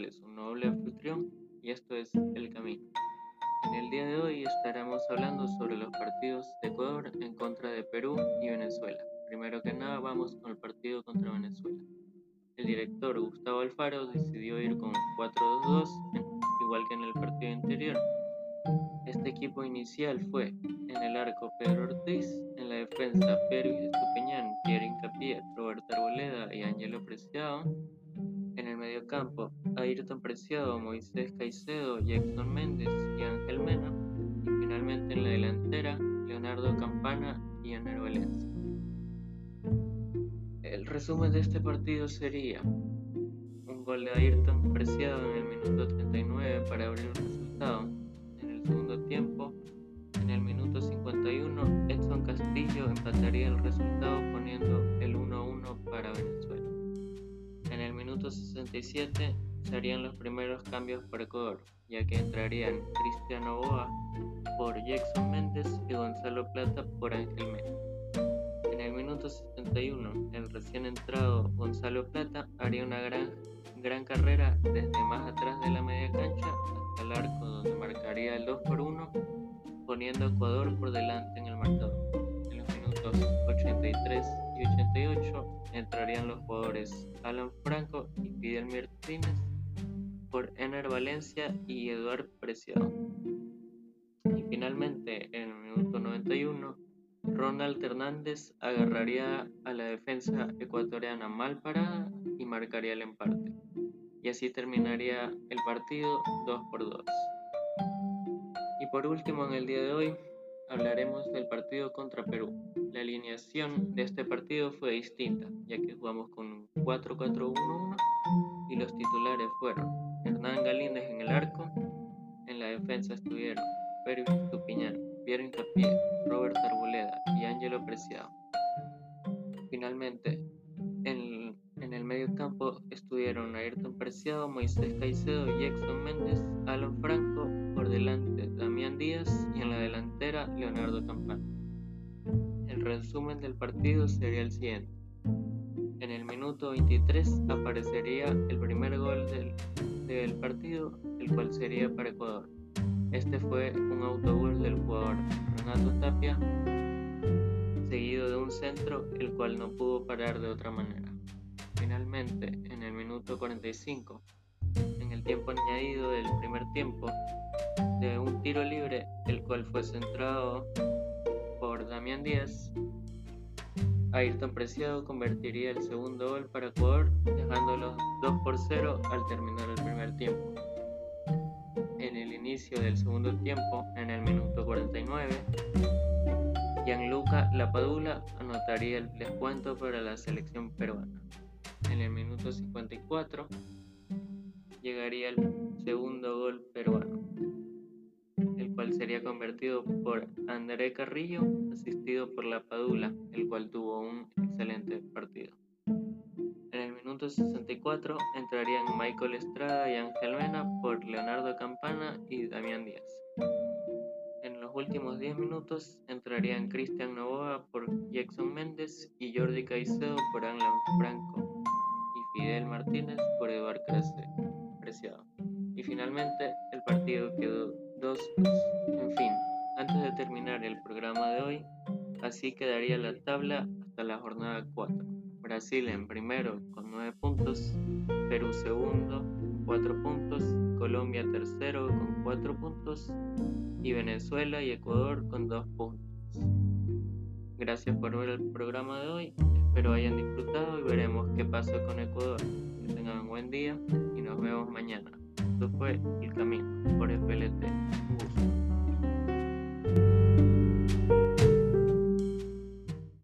González, un noble anfitrión, y esto es El Camino. En el día de hoy estaremos hablando sobre los partidos de Ecuador en contra de Perú y Venezuela. Primero que nada vamos con el partido contra Venezuela. El director Gustavo Alfaro decidió ir con 4-2-2, igual que en el partido anterior. Este equipo inicial fue en el arco Pedro Ortiz, en la defensa Pedro Estupiñán, Pierre Incapié, Roberto Arboleda y Ángelo Preciado, en el mediocampo, Ayrton Preciado, Moisés Caicedo, Jackson Méndez y Ángel Mena. Y finalmente en la delantera, Leonardo Campana y Aner Valencia. El resumen de este partido sería un gol de Ayrton Preciado en el minuto 39 para abrir el resultado. En el segundo tiempo, en el minuto 51, Edson Castillo empataría el resultado 1967 serían los primeros cambios para Ecuador, ya que entrarían Cristiano Boa por Jackson Méndez y Gonzalo Plata por Ángel Mena. En el minuto 71, el recién entrado Gonzalo Plata haría una gran, gran carrera desde más atrás de la media cancha hasta el arco donde marcaría el 2 por 1, poniendo a Ecuador por delante en el marcador. En los minutos 83 y 84, 88 entrarían los jugadores Alan Franco y Fidel Martínez por Ener Valencia y Eduard Preciado. Y finalmente, en el minuto 91, Ronald Hernández agarraría a la defensa ecuatoriana mal parada y marcaría el empate. Y así terminaría el partido 2 por 2. Y por último, en el día de hoy hablaremos del partido contra Perú. La alineación de este partido fue distinta, ya que jugamos con un 4-4-1-1 y los titulares fueron Hernán Galíndez en el arco, en la defensa estuvieron Perú Tupiñán, Piero Incapié, Robert Arboleda y Ángelo Preciado. Finalmente, en, en el medio campo Ayrton Preciado, Moisés Caicedo, Jackson Méndez, Alan Franco, por delante Damián Díaz y en la delantera Leonardo Campana. El resumen del partido sería el siguiente. En el minuto 23 aparecería el primer gol del, del partido, el cual sería para Ecuador. Este fue un autogol del jugador Renato Tapia, seguido de un centro el cual no pudo parar de otra manera. Finalmente, en el minuto 45, en el tiempo añadido del primer tiempo, de un tiro libre, el cual fue centrado por Damián Díaz, Ayrton Preciado convertiría el segundo gol para Ecuador, dejándolos 2 por 0 al terminar el primer tiempo inicio del segundo tiempo, en el minuto 49, Gianluca Lapadula anotaría el descuento para la selección peruana. En el minuto 54 llegaría el segundo gol peruano, el cual sería convertido por André Carrillo, asistido por Lapadula, el cual tuvo un excelente partido. En el minuto 64 entrarían Michael Estrada y Ángel Mena por Leonardo Campana y Damián Díaz. En los últimos 10 minutos entrarían Cristian Novoa por Jackson Méndez y Jordi Caicedo por Alan Franco Fidel Martínez por Eduard Preciado. Y finalmente el partido quedó 2 En fin, antes de terminar el programa de hoy, así quedaría la tabla hasta la jornada 4. Brasil en primero con 9 puntos, Perú segundo con 4 puntos, Colombia tercero con 4 puntos y Venezuela y Ecuador con 2 puntos. Gracias por ver el programa de hoy, espero hayan disfrutado y veremos qué pasa con Ecuador. Que tengan un buen día y nos vemos mañana. Esto fue El Camino por FLT.